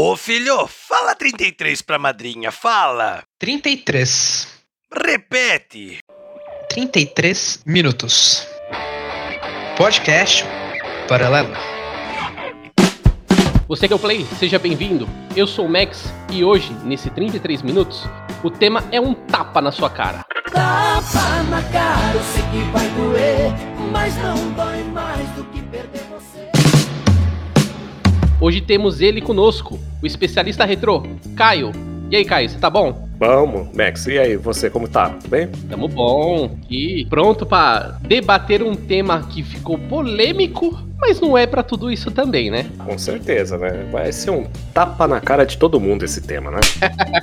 Ô filho, fala 33 pra madrinha, fala. 33. Repete. 33 minutos. Podcast Paralelo. Você que é o Play, seja bem-vindo. Eu sou o Max e hoje, nesse 33 minutos, o tema é um tapa na sua cara. Tapa na cara, eu sei que vai doer, mas não dói mais do que. Hoje temos ele conosco, o especialista retrô, Caio. E aí, Caio, você tá bom? Vamos, Max. E aí, você como tá? Tudo bem? Tamo bom. E pronto para debater um tema que ficou polêmico, mas não é para tudo isso também, né? Com certeza, né? Vai ser um tapa na cara de todo mundo esse tema, né?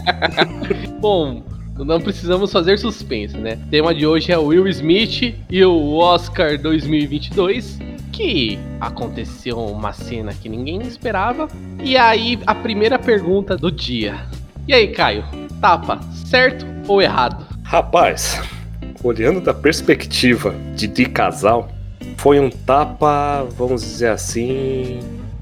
Bom, não precisamos fazer suspense, né? O tema de hoje é o Will Smith e o Oscar 2022, que aconteceu uma cena que ninguém esperava. E aí, a primeira pergunta do dia. E aí, Caio? Tapa, certo ou errado? Rapaz, olhando da perspectiva de, de casal, foi um tapa, vamos dizer assim,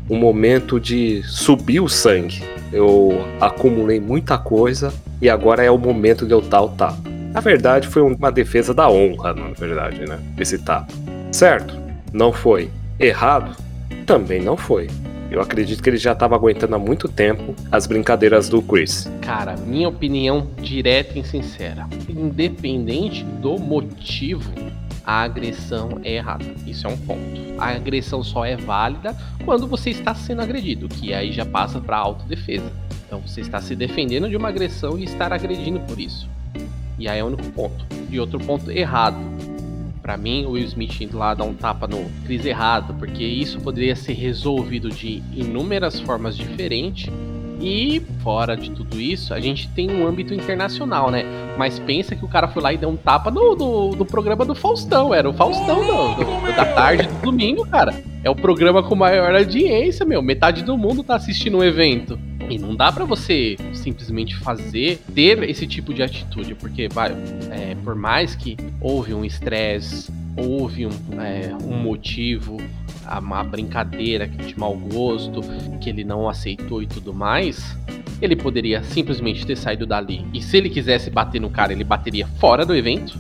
um momento de subir o sangue. Eu acumulei muita coisa e agora é o momento de eu dar o tapa. Na verdade, foi uma defesa da honra, na verdade, né? Esse tapa. Certo? Não foi. Errado? Também não foi. Eu acredito que ele já estava aguentando há muito tempo as brincadeiras do Chris. Cara, minha opinião direta e sincera. Independente do motivo, a agressão é errada. Isso é um ponto. A agressão só é válida quando você está sendo agredido, que aí já passa para autodefesa. Então você está se defendendo de uma agressão e estar agredindo por isso. E aí é o único ponto. E outro ponto errado. Para mim, o Will Smith indo lá dar um tapa no Chris errado, porque isso poderia ser resolvido de inúmeras formas diferentes. E fora de tudo isso, a gente tem um âmbito internacional, né? Mas pensa que o cara foi lá e deu um tapa no, no, no programa do Faustão. Era o Faustão do, do, da tarde do domingo, cara. É o programa com maior audiência, meu. Metade do mundo tá assistindo o um evento. E não dá para você simplesmente fazer, ter esse tipo de atitude, porque vai, é, por mais que houve um estresse, houve um, é, um motivo, uma brincadeira de mau gosto, que ele não aceitou e tudo mais, ele poderia simplesmente ter saído dali. E se ele quisesse bater no cara, ele bateria fora do evento.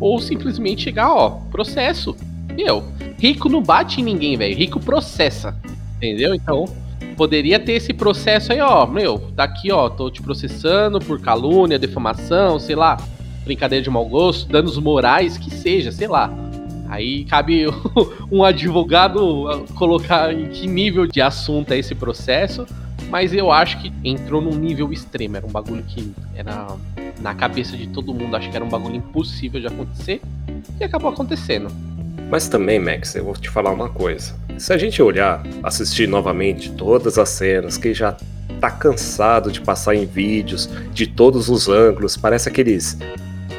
Ou simplesmente chegar, ó, processo. Meu, rico não bate em ninguém, velho. Rico processa. Entendeu? Então, poderia ter esse processo aí, ó, meu, daqui, ó, tô te processando por calúnia, defamação, sei lá, brincadeira de mau gosto, danos morais, que seja, sei lá. Aí cabe um advogado colocar em que nível de assunto é esse processo, mas eu acho que entrou num nível extremo, era um bagulho que era na cabeça de todo mundo, acho que era um bagulho impossível de acontecer e acabou acontecendo. Mas também, Max, eu vou te falar uma coisa. Se a gente olhar, assistir novamente todas as cenas, que já tá cansado de passar em vídeos, de todos os ângulos, parece aqueles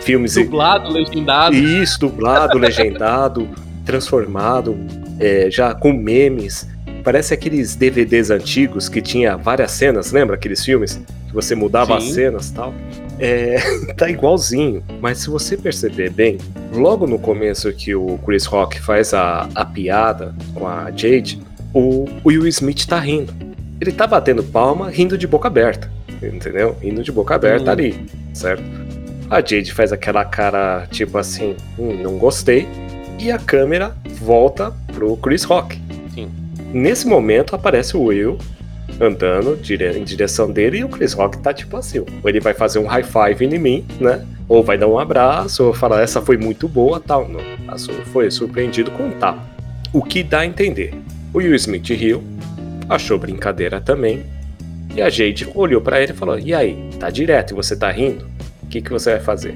filmes. Dublado, legendado. Isso, dublado, legendado, transformado, é, já com memes. Parece aqueles DVDs antigos que tinha várias cenas, lembra aqueles filmes? Que você mudava Sim. as cenas e tal. É, tá igualzinho. Mas se você perceber bem, logo no começo que o Chris Rock faz a, a piada com a Jade, o Will Smith tá rindo. Ele tá batendo palma, rindo de boca aberta. Entendeu? Rindo de boca aberta hum. ali, certo? A Jade faz aquela cara tipo assim, hum, não gostei. E a câmera volta pro Chris Rock. Sim. Nesse momento aparece o Will andando em direção dele e o Chris Rock tá tipo assim, ou ele vai fazer um high five em mim, né? Ou vai dar um abraço, ou falar essa foi muito boa, tal. Não, foi surpreendido com um tapa. O que dá a entender. O Will Smith riu, achou brincadeira também, e a Jade olhou para ele e falou: "E aí, tá direto e você tá rindo? O que que você vai fazer?"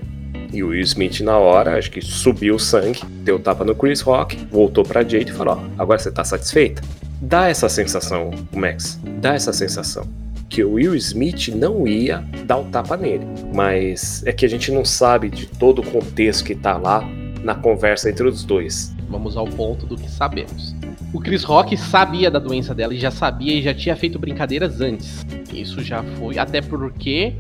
E o Will Smith, na hora, acho que subiu o sangue, deu tapa no Chris Rock, voltou pra Jade e falou: Ó, agora você tá satisfeita? Dá essa sensação, Max, dá essa sensação. Que o Will Smith não ia dar o tapa nele. Mas é que a gente não sabe de todo o contexto que tá lá na conversa entre os dois. Vamos ao ponto do que sabemos. O Chris Rock sabia da doença dela e já sabia e já tinha feito brincadeiras antes. Isso já foi, até porque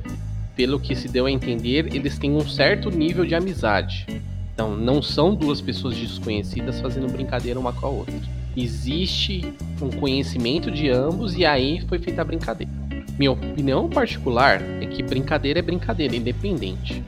pelo que se deu a entender, eles têm um certo nível de amizade. Então, não são duas pessoas desconhecidas fazendo brincadeira uma com a outra. Existe um conhecimento de ambos e aí foi feita a brincadeira. Minha opinião particular é que brincadeira é brincadeira, independente.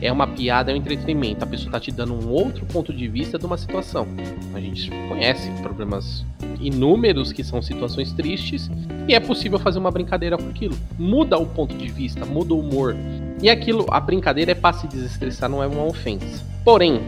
É uma piada, é um entretenimento. A pessoa tá te dando um outro ponto de vista de uma situação. A gente conhece problemas inúmeros que são situações tristes e é possível fazer uma brincadeira com aquilo. Muda o ponto de vista, muda o humor. E aquilo, a brincadeira é para se desestressar, não é uma ofensa. Porém,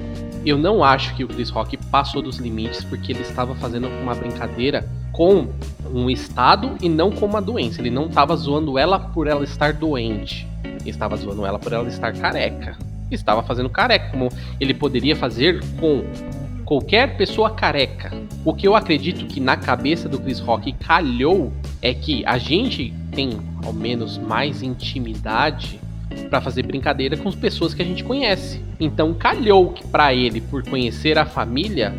eu não acho que o Chris Rock passou dos limites porque ele estava fazendo uma brincadeira com um estado e não com uma doença. Ele não estava zoando ela por ela estar doente. Ele estava zoando ela por ela estar careca. Estava fazendo careca, como ele poderia fazer com qualquer pessoa careca. O que eu acredito que na cabeça do Chris Rock calhou é que a gente tem ao menos mais intimidade para fazer brincadeira com as pessoas que a gente conhece. Então calhou que para ele, por conhecer a família,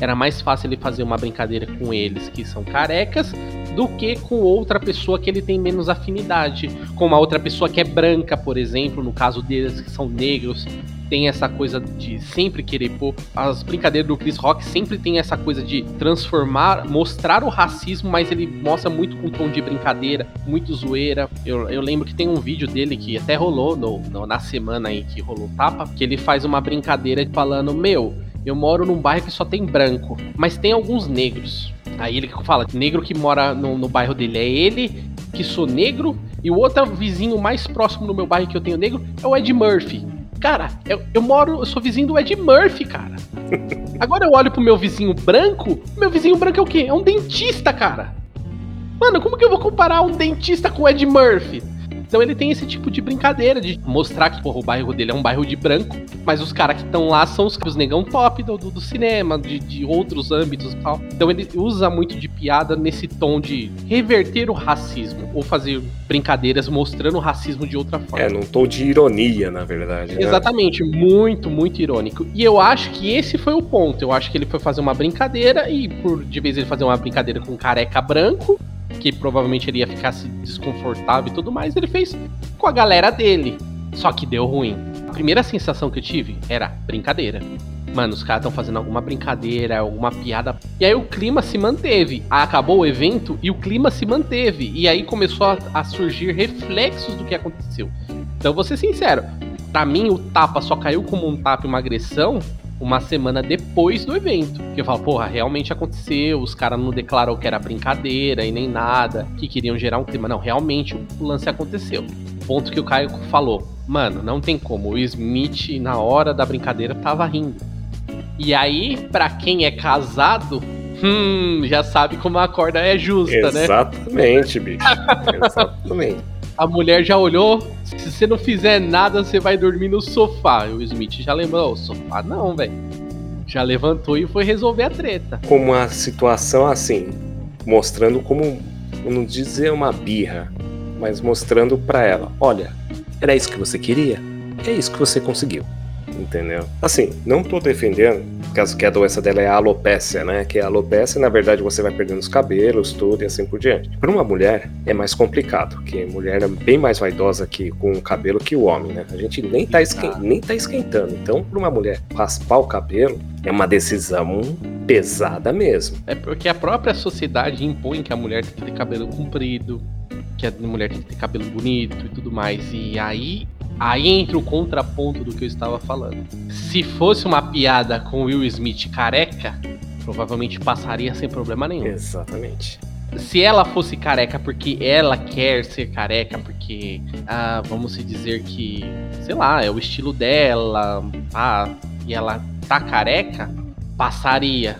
era mais fácil ele fazer uma brincadeira com eles que são carecas do que com outra pessoa que ele tem menos afinidade, com uma outra pessoa que é branca, por exemplo, no caso deles que são negros, tem essa coisa de sempre querer pôr. As brincadeiras do Chris Rock sempre tem essa coisa de transformar, mostrar o racismo, mas ele mostra muito com tom de brincadeira, muito zoeira. Eu, eu lembro que tem um vídeo dele que até rolou no, no, na semana aí que rolou tapa, que ele faz uma brincadeira falando: Meu, eu moro num bairro que só tem branco, mas tem alguns negros. Aí ele fala: negro que mora no, no bairro dele é ele, que sou negro, e o outro vizinho mais próximo do meu bairro que eu tenho negro é o Ed Murphy. Cara, eu, eu moro, eu sou vizinho do Ed Murphy, cara. Agora eu olho pro meu vizinho branco, meu vizinho branco é o quê? É um dentista, cara. Mano, como que eu vou comparar um dentista com o Ed Murphy? Então ele tem esse tipo de brincadeira de mostrar que porra, o bairro dele é um bairro de branco, mas os caras que estão lá são os, os negão top do, do, cinema, de, de, outros âmbitos e tal. Então ele usa muito de piada nesse tom de reverter o racismo, ou fazer brincadeiras mostrando o racismo de outra forma. É, num tom de ironia, na verdade. Né? Exatamente, muito, muito irônico. E eu acho que esse foi o ponto. Eu acho que ele foi fazer uma brincadeira e por de vez ele fazer uma brincadeira com um careca branco, que provavelmente ele ia ficar desconfortável e tudo mais, ele fez com a galera dele. Só que deu ruim. A primeira sensação que eu tive era brincadeira. Mano, os caras estão fazendo alguma brincadeira, alguma piada. E aí o clima se manteve. Acabou o evento e o clima se manteve. E aí começou a, a surgir reflexos do que aconteceu. Então, vou ser sincero. Pra mim, o tapa só caiu como um tapa e uma agressão uma semana depois do evento. Que eu falo, porra, realmente aconteceu, os caras não declarou que era brincadeira e nem nada, que queriam gerar um clima. Não, realmente o lance aconteceu. Ponto que o Caio falou, mano, não tem como. O Smith, na hora da brincadeira, tava rindo. E aí, para quem é casado, hum, já sabe como a corda é justa, Exatamente, né? Exatamente, bicho. Exatamente. A mulher já olhou. Se você não fizer nada, você vai dormir no sofá. E o Smith já lembrou: sofá não, velho. Já levantou e foi resolver a treta. Com uma situação assim, mostrando como, não dizer uma birra, mas mostrando para ela: olha, era isso que você queria? É isso que você conseguiu entendeu? Assim, não tô defendendo, caso que a doença dela é a alopécia, né? Que a alopécia, na verdade, você vai perdendo os cabelos, tudo e assim por diante. Para uma mulher é mais complicado, que a mulher é bem mais vaidosa que com o cabelo que o homem, né? A gente nem tá, esquen nem tá esquentando. Então, para uma mulher raspar o cabelo é uma decisão pesada mesmo. É porque a própria sociedade impõe que a mulher tem que ter cabelo comprido, que a mulher tem que ter cabelo bonito e tudo mais. E aí Aí entra o contraponto do que eu estava falando. Se fosse uma piada com Will Smith careca, provavelmente passaria sem problema nenhum. Exatamente. Se ela fosse careca porque ela quer ser careca, porque, ah, vamos se dizer que, sei lá, é o estilo dela, ah, e ela tá careca, passaria.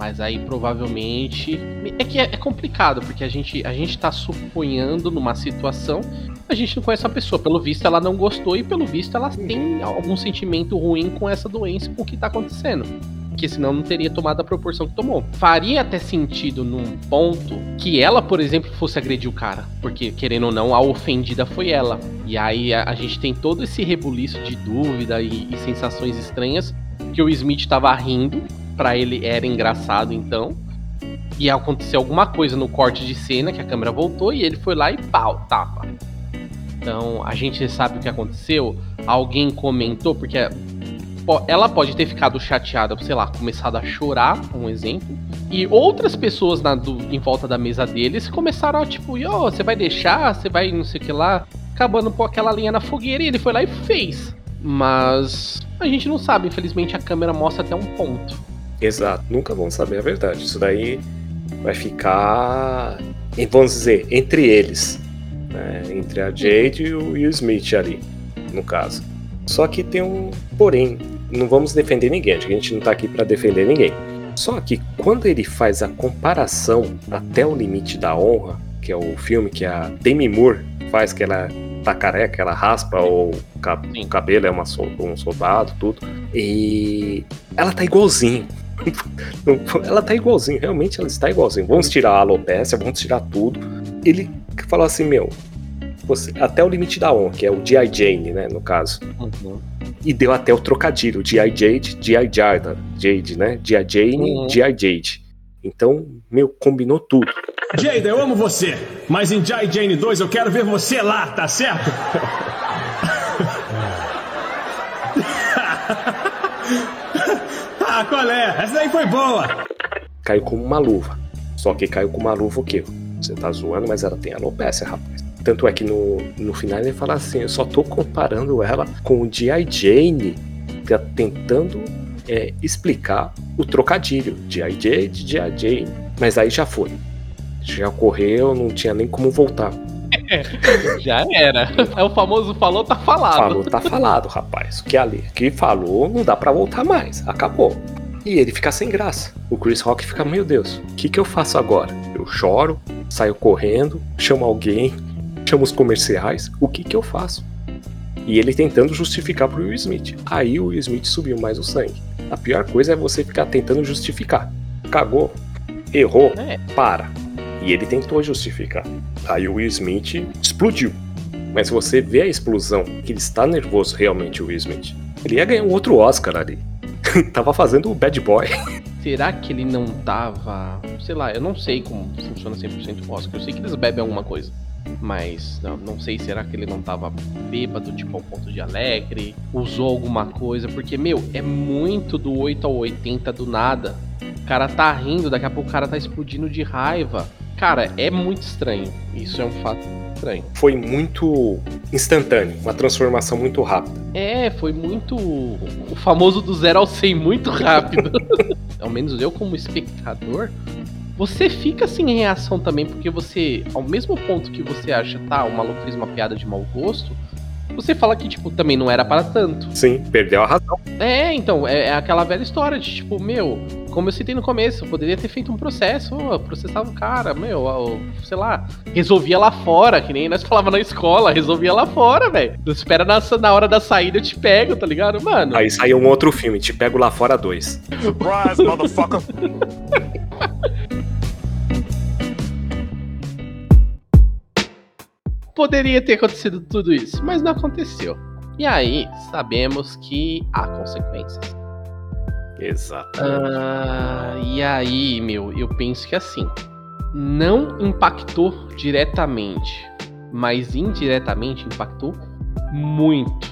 Mas aí provavelmente. É que é, é, complicado, porque a gente, a gente tá suponhando numa situação. A gente não conhece a pessoa. Pelo visto, ela não gostou e pelo visto ela tem algum sentimento ruim com essa doença, com o que tá acontecendo porque senão não teria tomado a proporção que tomou. Faria até sentido num ponto que ela, por exemplo, fosse agredir o cara, porque querendo ou não, a ofendida foi ela. E aí a, a gente tem todo esse rebuliço de dúvida e, e sensações estranhas que o Smith tava rindo para ele era engraçado então. E aconteceu alguma coisa no corte de cena que a câmera voltou e ele foi lá e pau, tapa. Então a gente sabe o que aconteceu. Alguém comentou, porque ela pode ter ficado chateada, sei lá, começado a chorar, um exemplo. E outras pessoas na, do- em volta da mesa deles começaram a tipo, Yo, você vai deixar? Você vai não sei o que lá? Acabando com aquela linha na fogueira e ele foi lá e fez. Mas a gente não sabe, infelizmente a câmera mostra até um ponto. Exato, nunca vão saber a verdade. Isso daí vai ficar, vamos dizer, entre eles. né? Entre a Jade e o Will Smith ali, no caso. Só que tem um porém, não vamos defender ninguém, a gente não tá aqui pra defender ninguém. Só que quando ele faz a comparação até o limite da honra, que é o filme que a Demi Moore faz, que ela tá careca, ela raspa o, o cabelo, é uma, um soldado, tudo. E ela tá igualzinho. Ela tá igualzinho, realmente ela está igualzinho. Vamos tirar a alopecia, vamos tirar tudo. Ele falou assim, meu, você- até o limite da honra, que é o G.I. Jane, né, no caso. E deu até o trocadilho, G.I. Jade, G.I. Jada, Jade, né? G.I. Jane, Uhum. G.I. Jade. Então, meu, combinou tudo. Jada, eu amo você, mas em Jai Jane 2 eu quero ver você lá, tá certo? ah, qual é? Essa daí foi boa! Caiu como uma luva. Só que caiu com uma luva o quê? Você tá zoando, mas ela tem alopecia, rapaz. Tanto é que no, no final ele fala assim: eu só tô comparando ela com o G.I. Jane, tá tentando é, explicar o trocadilho. G.I. Jade, G.I. Jane. Mas aí já foi. Já ocorreu, não tinha nem como voltar. Já era. É o famoso falou, tá falado. Falou, tá falado, rapaz. O que ali que falou, não dá pra voltar mais. Acabou. E ele fica sem graça. O Chris Rock fica, meu Deus, o que, que eu faço agora? Eu choro, saio correndo, chamo alguém, chamo os comerciais, o que, que eu faço? E ele tentando justificar pro Will Smith. Aí o Will Smith subiu mais o sangue. A pior coisa é você ficar tentando justificar. Cagou, errou, É. para. E ele tentou justificar. Aí o Will Smith explodiu. Mas você vê a explosão, que ele está nervoso realmente, o Will Smith. Ele ia ganhar um outro Oscar ali. Tava fazendo o Bad Boy. Será que ele não tava. Sei lá, eu não sei como funciona 100% o Oscar. Eu sei que eles bebem alguma coisa. Mas não, não sei, será que ele não tava bêbado, tipo, ao ponto de alegre? Usou alguma coisa? Porque, meu, é muito do 8 ao 80 do nada. O cara tá rindo, daqui a pouco o cara tá explodindo de raiva. Cara, é muito estranho. Isso é um fato estranho. Foi muito instantâneo, uma transformação muito rápida. É, foi muito. O famoso do zero ao 100 muito rápido. ao menos eu, como espectador, você fica sem reação também, porque você, ao mesmo ponto que você acha, tá, o maluco fez uma piada de mau gosto, você fala que, tipo, também não era para tanto. Sim, perdeu a razão. É, então, é, é aquela velha história de, tipo, meu, como eu citei no começo, eu poderia ter feito um processo, ó, processava o cara, meu, sei lá, resolvia lá fora, que nem nós falava na escola, resolvia lá fora, velho. Não espera na, na hora da saída, eu te pego, tá ligado? Mano. Aí saiu um outro filme, Te Pego Lá Fora 2. Surprise, motherfucker. poderia ter acontecido tudo isso, mas não aconteceu. E aí, sabemos que há consequências. Exatamente. Ah, e aí, meu, eu penso que assim, não impactou diretamente, mas indiretamente impactou muito.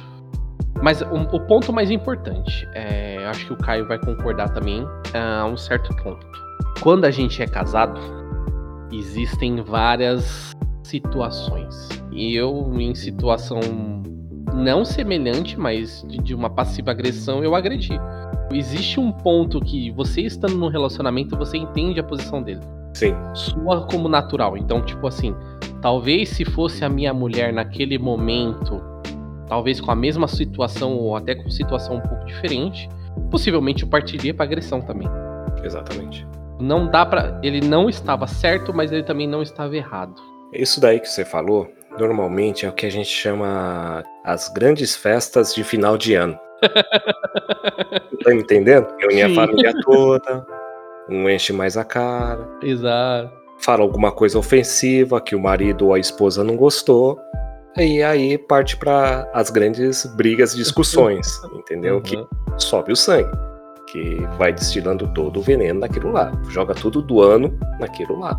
Mas o, o ponto mais importante, é, acho que o Caio vai concordar também a um certo ponto. Quando a gente é casado, existem várias situações. E eu, em situação não semelhante, mas de, de uma passiva agressão, eu agredi. Existe um ponto que você estando num relacionamento, você entende a posição dele. Sim. Sua como natural. Então, tipo assim, talvez se fosse a minha mulher naquele momento, talvez com a mesma situação ou até com situação um pouco diferente, possivelmente eu partiria pra agressão também. Exatamente. Não dá para, ele não estava certo, mas ele também não estava errado. Isso daí que você falou, normalmente é o que a gente chama as grandes festas de final de ano. tá me entendendo? Reúne a família toda, um enche mais a cara, Exato. fala alguma coisa ofensiva que o marido ou a esposa não gostou. E aí parte para as grandes brigas, discussões, entendeu? Que Uhum. sobe o sangue, que vai destilando todo o veneno naquilo lá, joga tudo do ano naquilo lá.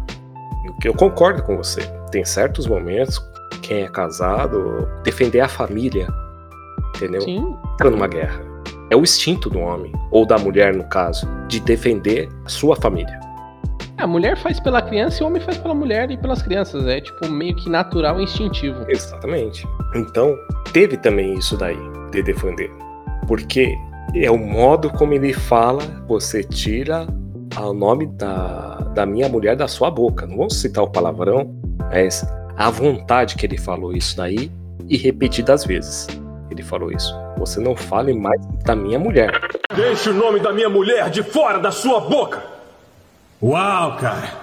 E o que eu concordo com você. Tem certos momentos, quem é casado, defender a família, entendeu? Sim. Entra numa guerra. É o instinto do homem, ou da mulher no caso, de defender a sua família. A mulher faz pela criança e o homem faz pela mulher e pelas crianças. É tipo meio que natural e instintivo. Exatamente. Então, teve também isso daí, de defender. Porque é o modo como ele fala, você tira o nome da, da minha mulher da sua boca. Não vamos citar o palavrão, mas a vontade que ele falou isso daí e repetidas vezes. Ele falou isso. Você não fale mais da minha mulher. Deixe o nome da minha mulher de fora da sua boca! Uau, cara!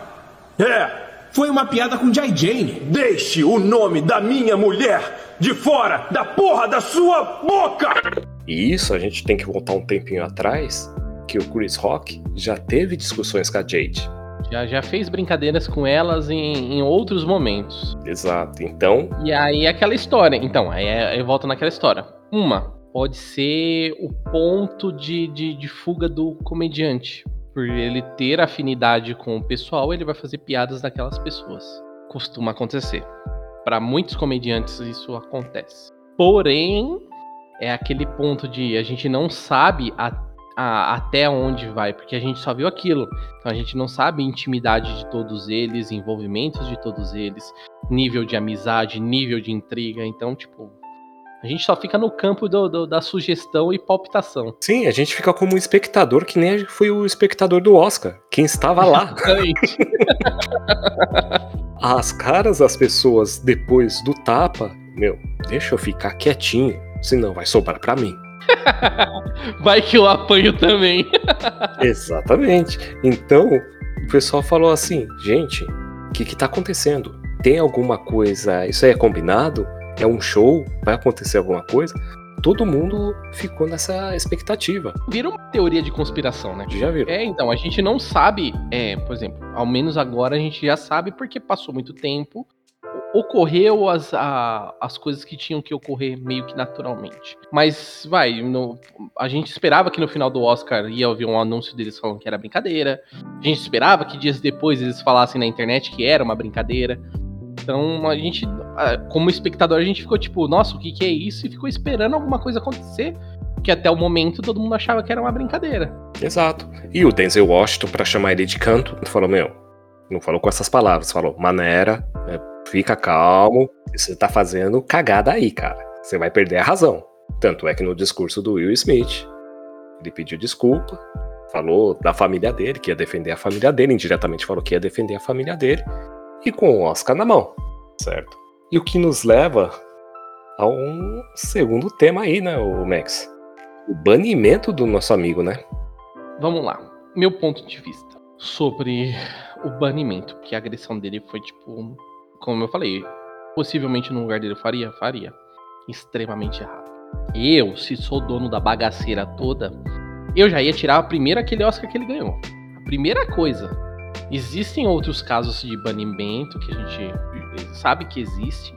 É, foi uma piada com Jai Jane. Deixe o nome da minha mulher de fora da porra da sua boca! E isso a gente tem que voltar um tempinho atrás, que o Chris Rock já teve discussões com a Jade. Já, já fez brincadeiras com elas em, em outros momentos. Exato. Então, E aí aquela história. Então, aí é- eu volto naquela história. Uma, pode ser o ponto de, de, de fuga do comediante. Por ele ter afinidade com o pessoal, ele vai fazer piadas daquelas pessoas. Costuma acontecer. Para muitos comediantes isso acontece. Porém, é aquele ponto de a gente não sabe a- a- até onde vai, porque a gente só viu aquilo. Então a gente não sabe a intimidade de todos eles, envolvimentos de todos eles, nível de amizade, nível de intriga. Então, tipo, a gente só fica no campo do- do- da sugestão e palpitação. sim, a gente fica como um espectador que nem foi o espectador do Oscar. Quem estava lá. As caras das pessoas depois do tapa, meu, deixa eu ficar quietinho, senão vai sobrar pra mim. Vai que eu apanho também. Exatamente. Então, o pessoal falou assim: gente, o que que tá acontecendo? Tem alguma coisa? Isso aí é combinado? É um show? Vai acontecer alguma coisa? Todo mundo ficou nessa expectativa. Vira uma teoria de conspiração, né? Já viram? É, então, a gente não sabe, é, por exemplo, ao menos agora a gente já sabe porque passou muito tempo, ocorreu as, a- as coisas que tinham que ocorrer meio que naturalmente. Mas, vai, no- a gente esperava que no final do Oscar ia ouvir um anúncio deles falando que era brincadeira, a gente esperava que dias depois eles falassem na internet que era uma brincadeira. Então, a gente, como espectador, a gente ficou tipo, nossa, o que, que é isso? E ficou esperando alguma coisa acontecer. Que até o momento todo mundo achava que era uma brincadeira. Exato. E o Denzel Washington, pra chamar ele de canto, falou: Meu, não falou com essas palavras, falou: Maneira, é, fica calmo, você tá fazendo cagada aí, cara. Você vai perder a razão. Tanto é que no discurso do Will Smith, ele pediu desculpa, falou da família dele, que ia defender a família dele, indiretamente falou que ia defender a família dele, e com o Oscar na mão, certo? E o que nos leva a um segundo tema aí, né, o Max? O banimento do nosso amigo, né? Vamos lá. Meu ponto de vista sobre o banimento, porque a agressão dele foi tipo, como eu falei, possivelmente no lugar dele eu faria, faria. Extremamente errado. Eu, se sou dono da bagaceira toda, eu já ia tirar a primeira aquele Oscar que ele ganhou. A primeira coisa. Existem outros casos de banimento que a gente sabe que existe,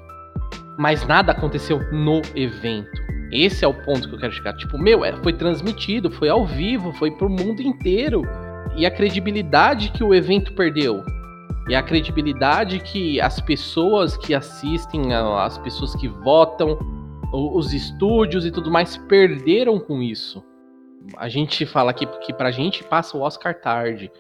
mas nada aconteceu no evento. Esse é o ponto que eu quero chegar. Tipo, meu, é, foi transmitido, foi ao vivo, foi pro mundo inteiro. E a credibilidade que o evento perdeu. E a credibilidade que as pessoas que assistem, as pessoas que votam, os estúdios e tudo mais perderam com isso. A gente fala aqui que pra gente passa o Oscar tarde.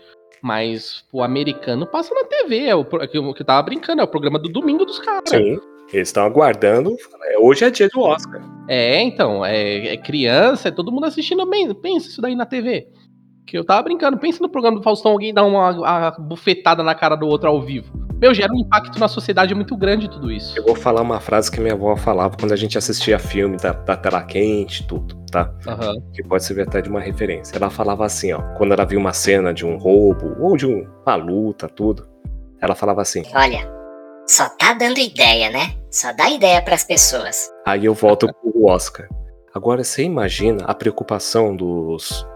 Mas o americano passa na TV. É o, pro- que eu que tava brincando, é o programa do domingo dos caras. Sim. Eles estão aguardando. é, Hoje é dia do Oscar. É, então, é, é criança, é todo mundo assistindo bem. Pensa isso daí na TV. Que eu tava brincando, pensa no programa do Faustão, alguém dá uma, uma bufetada na cara do outro ao vivo. Meu, gera um impacto na sociedade muito grande tudo isso. Eu vou falar uma frase que minha avó falava quando a gente assistia filme da, da tela quente, tudo, tá? Aham. Que pode servir até de uma referência. Ela falava assim, ó, quando ela via uma cena de um roubo ou de um- uma luta, tudo. Ela falava assim. Olha, só tá dando ideia, né? Só dá ideia pras pessoas. Aí eu volto pro Oscar. Agora você imagina a preocupação dos,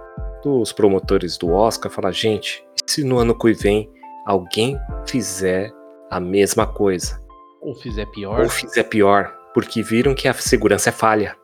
dos promotores do Oscar falar, gente, se no ano que vem alguém fizer a mesma coisa? Ou fizer pior. Ou fizer pior, porque viram que a segurança é falha.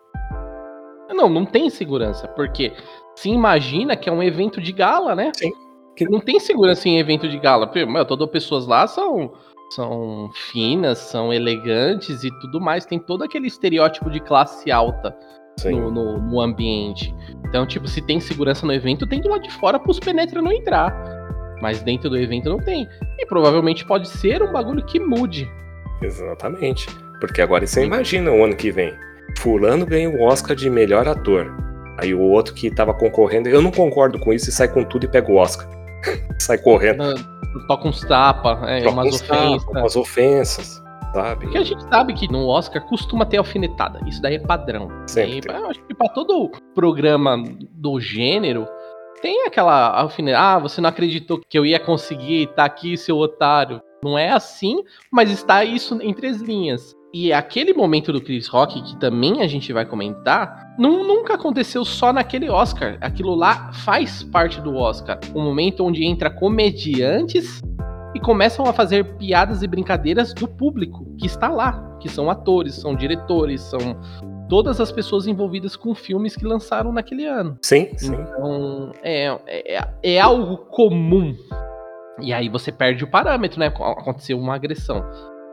Não, não tem segurança, porque se imagina que é um evento de gala, né? Sim. Que não tem segurança em evento de gala. Meu, todas as pessoas lá são, são finas, são elegantes e tudo mais. Tem todo aquele estereótipo de classe alta. No, no, no ambiente. Então, tipo, se tem segurança no evento, tem do lado de fora pros penetra não entrar. Mas dentro do evento não tem. E provavelmente pode ser um bagulho que mude. Exatamente. Porque agora você imagina o ano que vem. Fulano ganha o Oscar de melhor ator. Aí o outro que tava concorrendo, eu não concordo com isso e sai com tudo e pega o Oscar. sai correndo. Toca uns tapas, é, umas ofensas. umas ofensas, sabe? Porque a gente sabe que no Oscar costuma ter alfinetada. Isso daí é padrão. Sempre E, acho que pra todo programa do gênero, tem aquela alfinetada. Ah, você não acreditou que eu ia conseguir, tá aqui, seu otário. Não é assim, mas está isso entre as linhas. E aquele momento do Chris Rock, que também a gente vai comentar, nu- nunca aconteceu só naquele Oscar. Aquilo lá faz parte do Oscar. Um momento onde entra comediantes e começam a fazer piadas e brincadeiras do público que está lá, que são atores, são diretores, são todas as pessoas envolvidas com filmes que lançaram naquele ano. Sim, sim. Então, é, é, é algo comum. E aí você perde o parâmetro, né? Aconteceu uma agressão.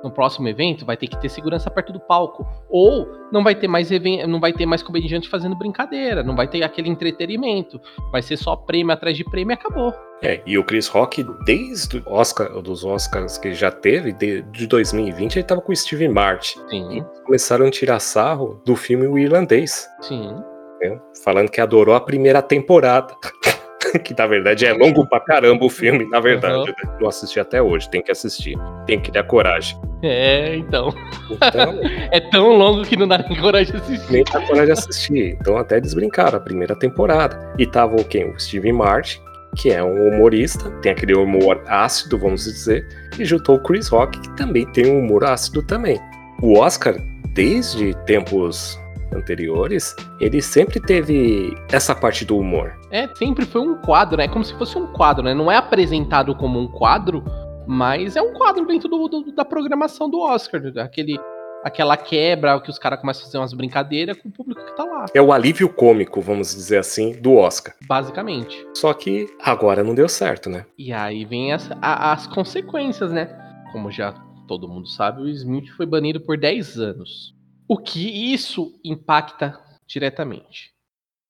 No próximo evento vai ter que ter segurança perto do palco. Ou não vai ter mais não vai ter mais comediante fazendo brincadeira, não vai ter aquele entretenimento. Vai ser só prêmio atrás de prêmio e acabou. É, e o Chris Rock, desde o Oscar, dos Oscars que já teve, de, de 2020, ele tava com o Steve Martin. Sim, Começaram a tirar sarro do filme O Irlandês, sim. né? falando que adorou a primeira temporada. que na verdade é longo pra caramba o filme, na verdade. né? Não assisti até hoje, tem que assistir. Tem que ter coragem. É, então. Então, É tão longo que não dá nem coragem de assistir. nem dá coragem de assistir. Então até eles brincaram a primeira temporada. E tava o quem? O Steve Martin, que é um humorista, tem aquele humor ácido, vamos dizer, e juntou o Chris Rock, que também tem um humor ácido também. O Oscar, desde tempos anteriores, ele sempre teve essa parte do humor. É, sempre foi um quadro, né? É como se fosse um quadro, né? Não é apresentado como um quadro, mas é um quadro dentro do, do- da programação do Oscar. Aquele, aquela quebra que os caras começam a fazer umas brincadeiras com o público que tá lá, É o alívio cômico, vamos dizer assim, do Oscar. basicamente. Só que agora não deu certo, né? E aí vem as, a- as consequências, né? Como já todo mundo sabe, o Smith foi banido por 10 anos. O que isso impacta diretamente?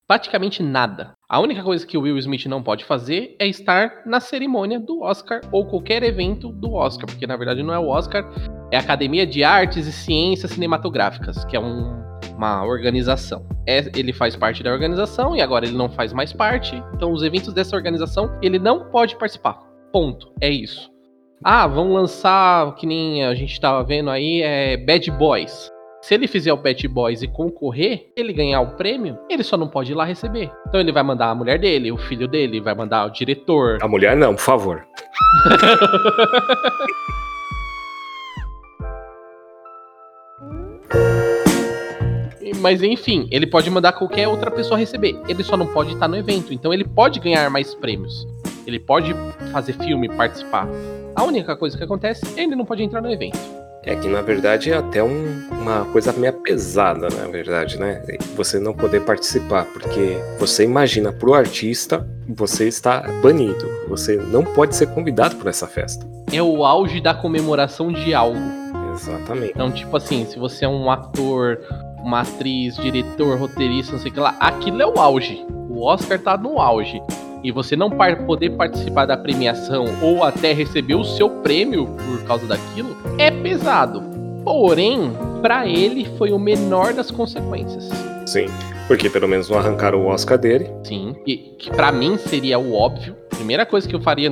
Praticamente nada. A única coisa que o Will Smith não pode fazer é estar na cerimônia do Oscar ou qualquer evento do Oscar, porque na verdade não é o Oscar, é a Academia de Artes e Ciências Cinematográficas, que é um- uma organização. É- ele faz parte da organização e agora ele não faz mais parte, então os eventos dessa organização ele não pode participar. Ponto. É isso. Ah, vão lançar, que nem a gente tava vendo aí, é Bad Boys. Se ele fizer o Bad Boys e concorrer, ele ganhar o prêmio, ele só não pode ir lá receber. Então ele vai mandar a mulher dele, o filho dele, vai mandar o diretor. A mulher não, por favor. Mas enfim, ele pode mandar qualquer outra pessoa receber. Ele só não pode estar no evento. Então ele pode ganhar mais prêmios. Ele pode fazer filme, participar. A única coisa que acontece é ele não pode entrar no evento. É que na verdade é até um- uma coisa meio pesada, na verdade, né? Você não poder participar, porque você imagina pro artista, você está banido. Você não pode ser convidado para essa festa. É o auge da comemoração de algo. Exatamente. Então, tipo assim, se você é um ator, uma atriz, diretor, roteirista, não sei o que lá, aquilo é o auge. O Oscar tá no auge. E você não par- poder participar da premiação ou até receber o seu prêmio por causa daquilo é pesado. Porém, pra ele foi o menor das consequências. Sim. Porque pelo menos não arrancaram o Oscar dele. Sim, e que para mim seria o óbvio. Primeira coisa que eu faria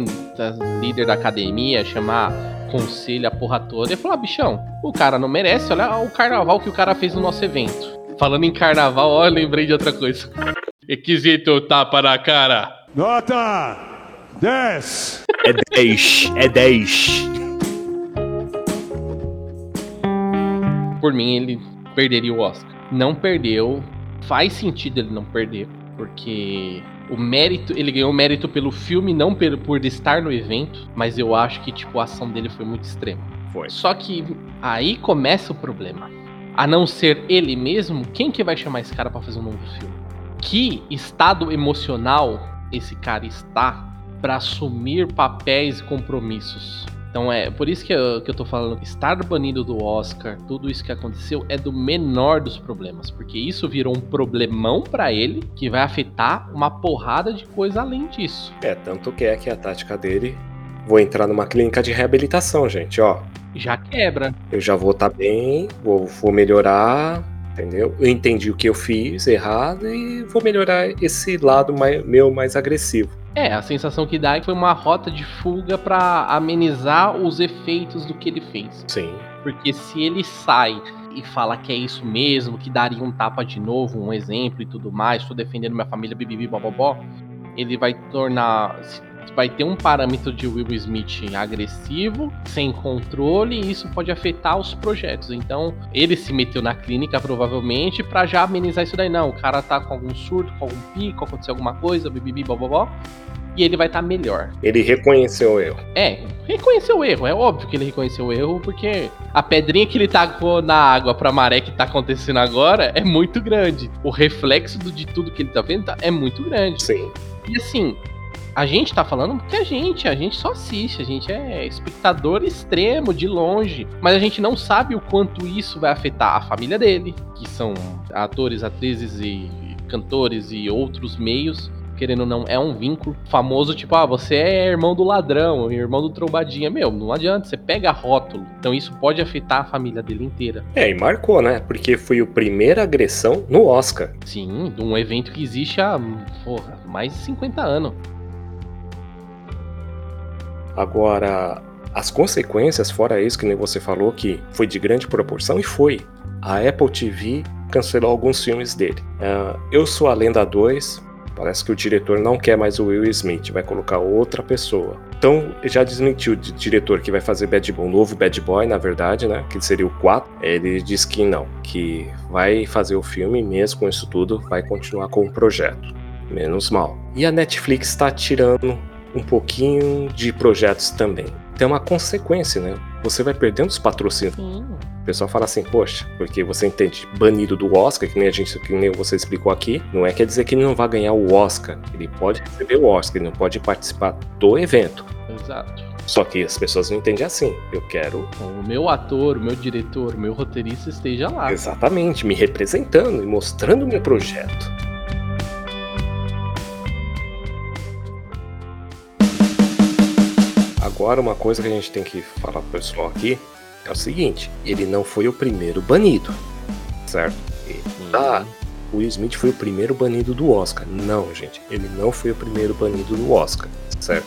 líder da academia, chamar conselho, a porra toda, e falar, bichão, o cara não merece, olha o carnaval que o cara fez no nosso evento. Falando em carnaval, ó, eu lembrei de outra coisa. Requisito tapa na cara. Nota 10. É 10, é 10. Por mim, ele perderia o Oscar. Não perdeu. Faz sentido ele não perder, porque o mérito, ele ganhou mérito pelo filme, não pelo, por estar no evento, mas eu acho que tipo a ação dele foi muito extrema. Foi. Só que aí começa o problema. A não ser ele mesmo, quem que vai chamar esse cara pra fazer um novo filme? Que estado emocional esse cara está pra assumir papéis e compromissos? Então é por isso que eu, que eu tô falando estar banido do Oscar, tudo isso que aconteceu, é do menor dos problemas. Porque isso virou um problemão pra ele que vai afetar uma porrada de coisa além disso. É, tanto que é que a tática dele. Vou entrar numa clínica de reabilitação, gente, ó. Já quebra. Eu já vou estar bem, vou, vou melhorar, entendeu? Eu entendi o que eu fiz errado e vou melhorar esse lado mai- meu mais agressivo. É, a sensação que dá é que foi uma rota de fuga pra amenizar os efeitos do que ele fez. Sim. Porque se ele sai e fala que é isso mesmo, que daria um tapa de novo, um exemplo e tudo mais, tô defendendo minha família, bibibi, bobobó, ele vai tornar. Vai ter um parâmetro de Will Smith agressivo, sem controle, e isso pode afetar os projetos. Então, ele se meteu na clínica, provavelmente, pra já amenizar isso daí. Não, o cara tá com algum surto, com algum pico, aconteceu alguma coisa, bibibi, bobobó, e ele vai estar melhor. Ele reconheceu o erro. É, reconheceu o erro. É óbvio que ele reconheceu o erro, porque a pedrinha que ele tacou na água pra maré que tá acontecendo agora é muito grande. O reflexo de tudo que ele tá vendo tá- é muito grande. Sim. E assim, a gente tá falando porque a gente, a gente só assiste, a gente é espectador extremo, de longe. Mas a gente não sabe o quanto isso vai afetar a família dele, que são atores, atrizes e cantores e outros meios. Querendo ou não, é um vínculo famoso, tipo, ah, você é irmão do ladrão, irmão do trombadinha. Meu, não adianta, você pega rótulo. Então isso pode afetar a família dele inteira. É, e marcou, né? Porque foi a primeira agressão no Oscar. Sim, de um evento que existe há, porra, mais de 50 anos. Agora, as consequências, fora isso que nem você falou, que foi de grande proporção, e foi. A Apple TV cancelou alguns filmes dele. Ah, Eu Sou a Lenda 2, parece que o diretor não quer mais o Will Smith, vai colocar outra pessoa. Então, já desmentiu o di- diretor que vai fazer Bad Boy, um novo Bad Boy, na verdade, né? Que seria o 4. Ele diz que não, que vai fazer o filme, mesmo com isso tudo, vai continuar com o projeto. Menos mal. E a Netflix está tirando um pouquinho de projetos também. Tem uma consequência, né? Você vai perdendo os patrocínios. Sim. O pessoal fala assim, poxa, porque você entende banido do Oscar, que nem a gente, que nem você explicou aqui, não é quer dizer que ele não vai ganhar o Oscar. Ele pode receber o Oscar, ele não pode participar do evento. Exato. Só que as pessoas não entendem assim. Eu quero Então, o meu ator, o meu diretor, o meu roteirista esteja lá. exatamente me representando e mostrando o meu projeto. Agora, uma coisa que a gente tem que falar pro pessoal aqui é o seguinte: ele não foi o primeiro banido, certo? E, tá, o Will Smith foi o primeiro banido do Oscar. Não, gente, ele não foi o primeiro banido do Oscar, certo?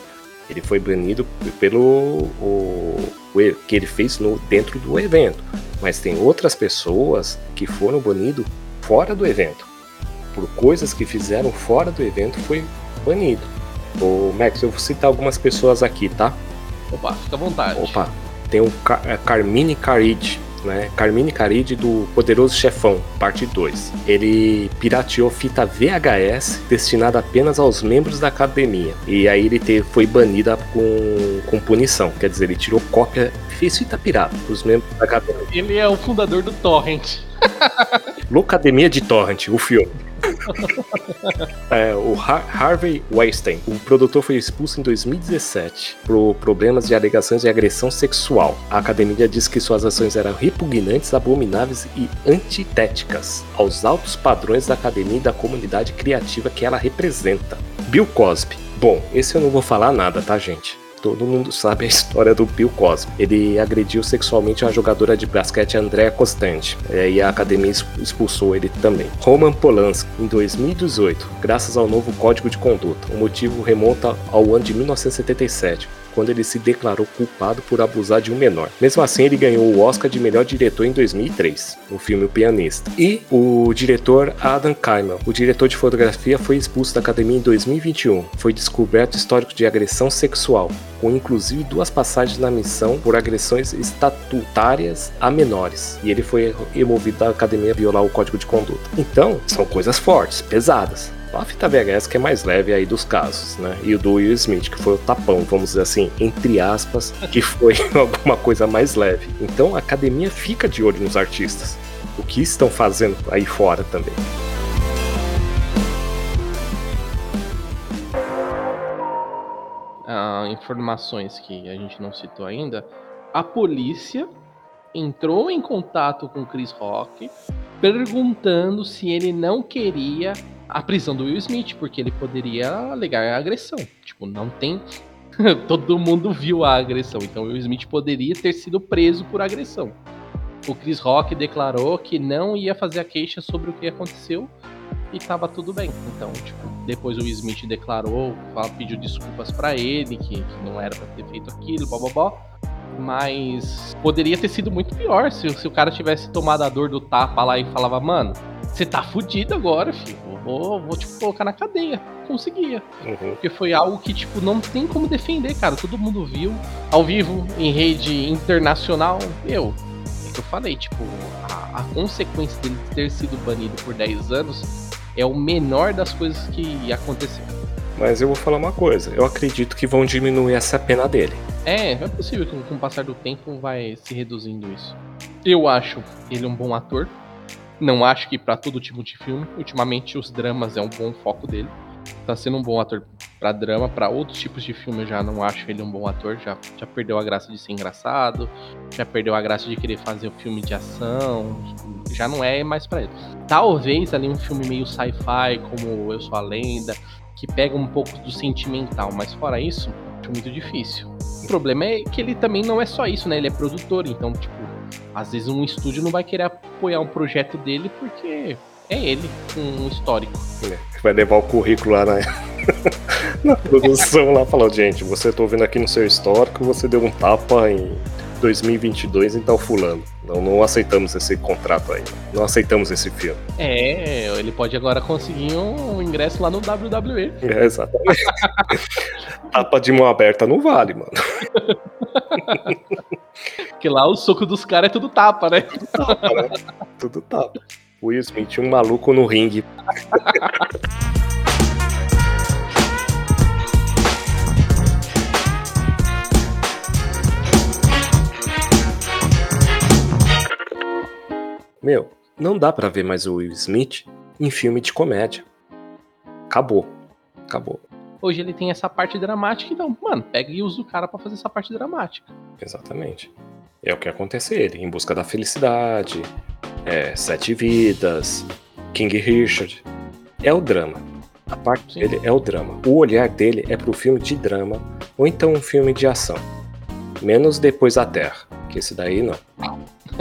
Ele foi banido pelo o, o que ele fez no, dentro do evento. Mas tem outras pessoas que foram banidos fora do evento. Por coisas que fizeram fora do evento foi banido. Ô, Max, eu vou citar algumas pessoas aqui, tá? Opa, fica à vontade. Opa, tem o Car é, Carmine Carid, né? Carmine Carid do Poderoso Chefão, parte 2. Ele pirateou fita VHS destinada apenas aos membros da academia. E aí ele teve, foi banida com, com punição. Quer dizer, ele tirou cópia, fez fita pirata pros membros da academia. Ele é o fundador do Torrent. Locademia de Torrent, o filme. É, o Har- Harvey Weinstein, o produtor foi expulso em 2017 por problemas de alegações de agressão sexual. A academia diz que suas ações eram repugnantes, abomináveis e antitéticas aos altos padrões da academia e da comunidade criativa que ela representa. Bill Cosby. Bom, esse eu não vou falar nada, tá, gente? Todo mundo sabe a história do Bill Cosby. Ele agrediu sexualmente a jogadora de basquete Andrea Costante é, e a academia exp- expulsou ele também. Roman Polanski, em 2018, graças ao novo Código de Conduta. O motivo remonta ao ano de 1977, quando ele se declarou culpado por abusar de um menor. Mesmo assim, ele ganhou o Oscar de melhor diretor em 2003, no filme O Pianista. E o diretor Adam Kaimel, o diretor de fotografia, foi expulso da academia em 2021. Foi descoberto histórico de agressão sexual, com inclusive duas passagens na missão por agressões estatutárias a menores. E ele foi removido da academia violar o código de conduta. Então, são coisas fortes, pesadas. A fita VHS que é mais leve aí dos casos, né? E o do Will Smith, que foi o tapão, vamos dizer assim, entre aspas, que foi alguma coisa mais leve. Então a academia fica de olho nos artistas. O que estão fazendo aí fora também. Ah, informações que a gente não citou ainda. A polícia entrou em contato com Chris Rock perguntando se ele não queria a prisão do Will Smith, porque ele poderia alegar a agressão. Tipo, não tem. Todo mundo viu a agressão, então o Will Smith poderia ter sido preso por agressão. O Chris Rock declarou que não ia fazer a queixa sobre o que aconteceu e tava tudo bem. Então, tipo, depois o Will Smith declarou, pediu desculpas para ele, que, que, não era para ter feito aquilo, blá blá blá. Mas poderia ter sido muito pior se, se o cara tivesse tomado a dor do tapa lá e falava, mano, você tá fudido agora, filho. Vou, vou te colocar na cadeia. Conseguia. Uhum. Porque foi algo que, tipo, não tem como defender, cara. Todo mundo viu ao vivo, em rede internacional. Eu, é que eu falei, tipo, a, a consequência dele ter sido banido por 10 anos é o menor das coisas que aconteceu. Mas eu vou falar uma coisa, eu acredito que vão diminuir essa pena dele. É, é possível que com o passar do tempo vai se reduzindo isso. Eu acho ele um bom ator. Não acho que para todo tipo de filme. Ultimamente os dramas é um bom foco dele. Tá sendo um bom ator para drama, para outros tipos de filme eu já não acho ele um bom ator, já, já perdeu a graça de ser engraçado, já perdeu a graça de querer fazer um filme de ação, já não é mais para ele. Talvez ali um filme meio sci-fi, como Eu Sou a Lenda, que pega um pouco do sentimental, mas fora isso, muito difícil. O problema é que ele também não é só isso, né? Ele é produtor, então, tipo, às vezes um estúdio não vai querer apoiar um projeto dele porque é ele, um histórico. É, vai levar o currículo lá na, na produção lá falando, gente, você tá ouvindo aqui no seu histórico, você deu um tapa em 2022 em tal fulano. Não, não aceitamos esse contrato aí. Não aceitamos esse filme. É, ele pode agora conseguir um ingresso lá no WWE. É, exatamente. Tapa de mão aberta não vale, mano. Porque lá o soco dos caras é tudo tapa, né? Tudo tapa, né? Tudo tapa. Will Smith, um maluco no ringue. Meu, não dá para ver mais o Will Smith em filme de comédia. Acabou. Acabou. Hoje ele tem essa parte dramática, então, mano, pega e usa o cara para fazer essa parte dramática. Exatamente. É o que acontece ele, em busca da felicidade, é, Sete Vidas, King Richard. É o drama. A parte Sim. dele é o drama. O olhar dele é pro filme de drama ou então um filme de ação. Menos Depois da Terra, que esse daí não.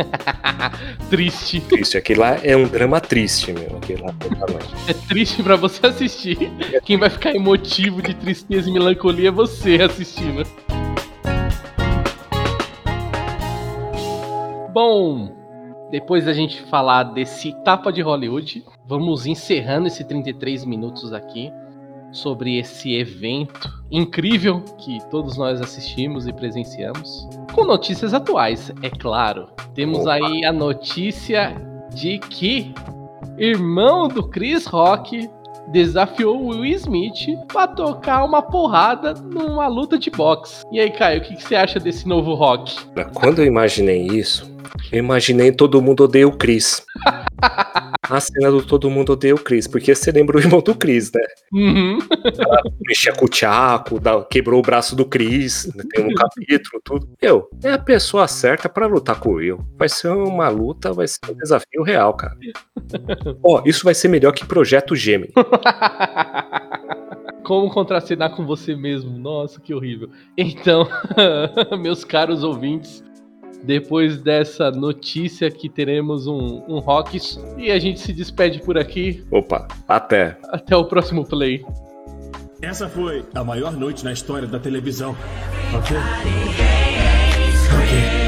triste. Triste. Aquele lá é um drama triste, meu. Aquele lá é triste para você assistir. Quem vai ficar emotivo de tristeza e melancolia é você assistindo. Bom, depois da gente falar desse tapa de Hollywood, vamos encerrando esse 33 minutos aqui sobre esse evento incrível que todos nós assistimos e presenciamos. Com notícias atuais, é claro. Temos Opa. aí a notícia de que irmão do Chris Rock desafiou o Will Smith para tocar uma porrada numa luta de boxe. E aí, Caio, o que, que você acha desse novo Rock? Quando eu imaginei isso, eu imaginei todo mundo odeia o Chris. A cena do Todo Mundo Odeia o Chris, porque você lembra o irmão do Chris, né? Uhum. Ela mexia com o Tchaco, quebrou o braço do Chris, né? tem um capítulo, tudo. Eu, é a pessoa certa para lutar com o Will. Vai ser uma luta, vai ser um desafio real, cara. Ó, oh, isso vai ser melhor que Projeto Gemini. Como contracenar com você mesmo? Nossa, que horrível. Então, meus caros ouvintes, depois dessa notícia que teremos um, um Rocks. E a gente se despede por aqui. Opa, até. Até o próximo play. Essa foi a maior noite na história da televisão. Ok? Ok.